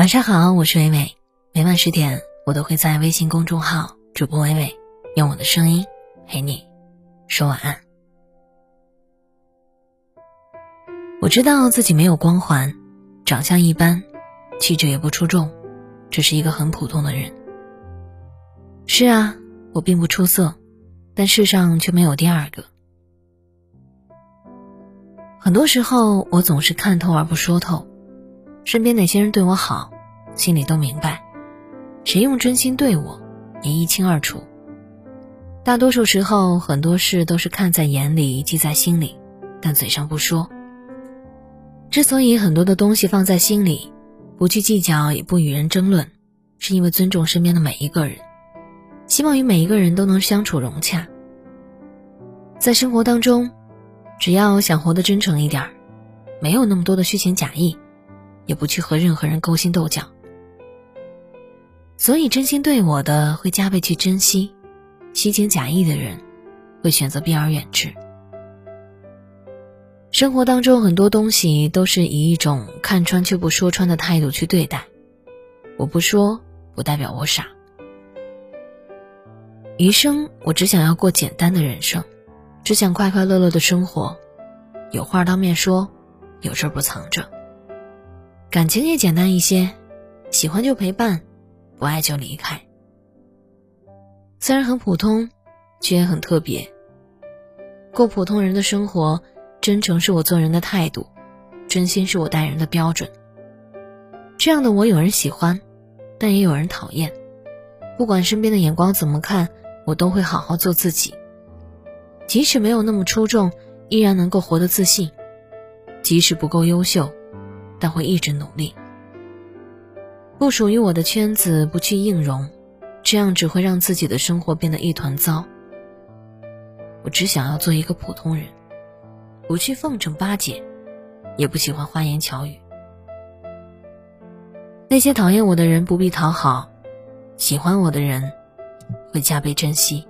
晚上好，我是伟伟。每晚十点，我都会在微信公众号“主播伟伟”用我的声音陪你说晚安。我知道自己没有光环，长相一般，气质也不出众，只是一个很普通的人。是啊，我并不出色，但世上却没有第二个。很多时候，我总是看透而不说透。身边哪些人对我好，心里都明白；谁用真心对我，也一清二楚。大多数时候，很多事都是看在眼里，记在心里，但嘴上不说。之所以很多的东西放在心里，不去计较，也不与人争论，是因为尊重身边的每一个人，希望与每一个人都能相处融洽。在生活当中，只要想活得真诚一点儿，没有那么多的虚情假意。也不去和任何人勾心斗角，所以真心对我的会加倍去珍惜，虚情假意的人会选择避而远之。生活当中很多东西都是以一种看穿却不说穿的态度去对待，我不说不代表我傻。余生我只想要过简单的人生，只想快快乐乐的生活，有话当面说，有事不藏着。感情也简单一些，喜欢就陪伴，不爱就离开。虽然很普通，却也很特别。过普通人的生活，真诚是我做人的态度，真心是我待人的标准。这样的我，有人喜欢，但也有人讨厌。不管身边的眼光怎么看，我都会好好做自己。即使没有那么出众，依然能够活得自信；即使不够优秀。但会一直努力。不属于我的圈子，不去应融，这样只会让自己的生活变得一团糟。我只想要做一个普通人，不去奉承巴结，也不喜欢花言巧语。那些讨厌我的人不必讨好，喜欢我的人会加倍珍惜。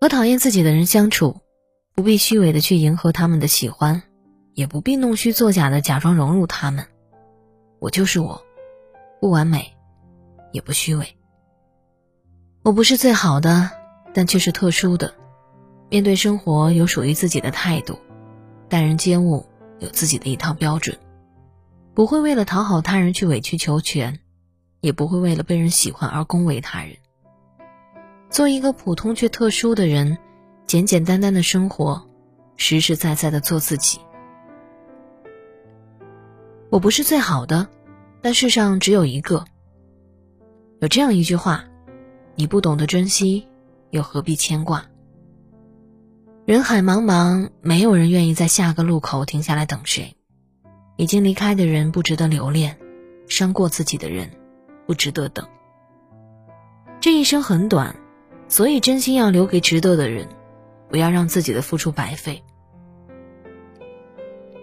和讨厌自己的人相处。不必虚伪的去迎合他们的喜欢，也不必弄虚作假的假装融入他们。我就是我，不完美，也不虚伪。我不是最好的，但却是特殊的。面对生活有属于自己的态度，待人接物有自己的一套标准，不会为了讨好他人去委曲求全，也不会为了被人喜欢而恭维他人。做一个普通却特殊的人。简简单单的生活，实实在在的做自己。我不是最好的，但世上只有一个。有这样一句话：你不懂得珍惜，又何必牵挂？人海茫茫，没有人愿意在下个路口停下来等谁。已经离开的人不值得留恋，伤过自己的人不值得等。这一生很短，所以真心要留给值得的人。不要让自己的付出白费。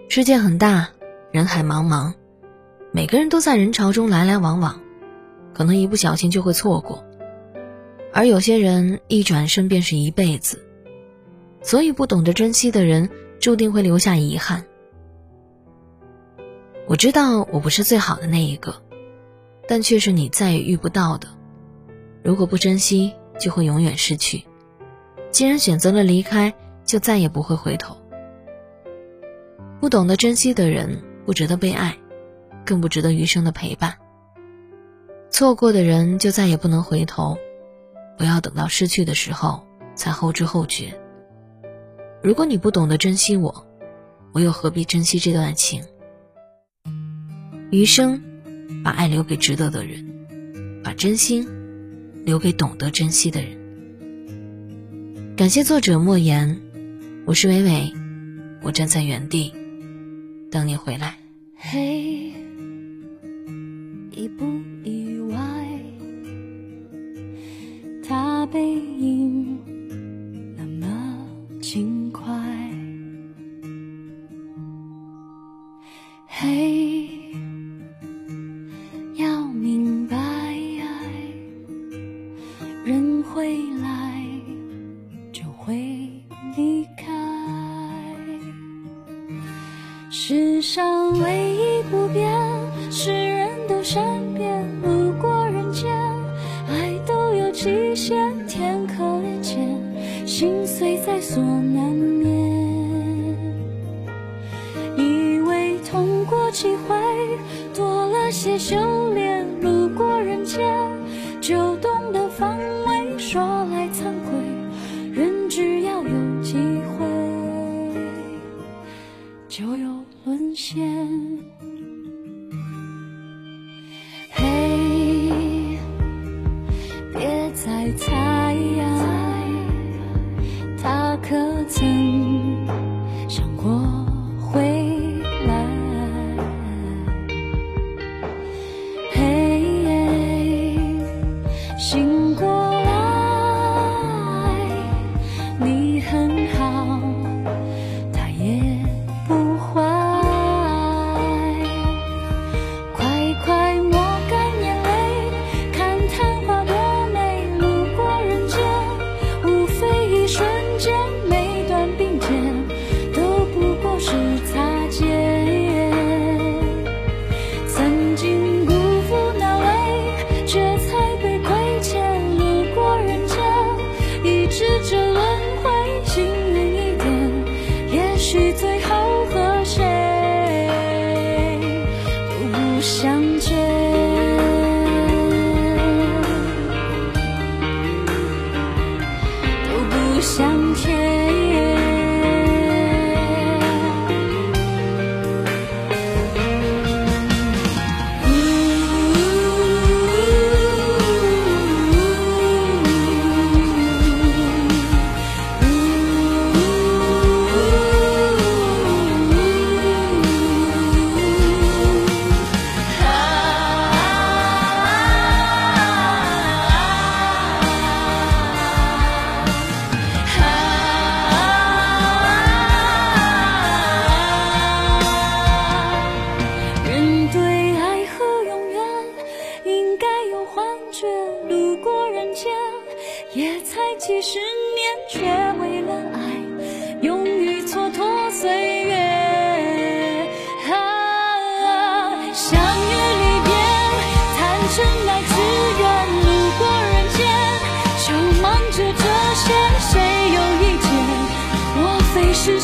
世界很大，人海茫茫，每个人都在人潮中来来往往，可能一不小心就会错过。而有些人一转身便是一辈子，所以不懂得珍惜的人，注定会留下遗憾。我知道我不是最好的那一个，但却是你再也遇不到的。如果不珍惜，就会永远失去。既然选择了离开，就再也不会回头。不懂得珍惜的人，不值得被爱，更不值得余生的陪伴。错过的人，就再也不能回头。不要等到失去的时候才后知后觉。如果你不懂得珍惜我，我又何必珍惜这段情？余生，把爱留给值得的人，把真心留给懂得珍惜的人。感谢作者莫言，我是伟伟，我站在原地等你回来。嘿，意不意外？他背影那么轻世上唯一不变是人都善变，路过人间，爱都有期限，天可怜见，心碎在所难免。以为痛过几回，多了些修炼，所有。沦陷。想幻觉，路过人间也才几十年，却为了爱，勇于蹉跎岁月。啊，相遇离别，谈真爱，只愿路过人间，就忙着这些，谁有意见？莫非是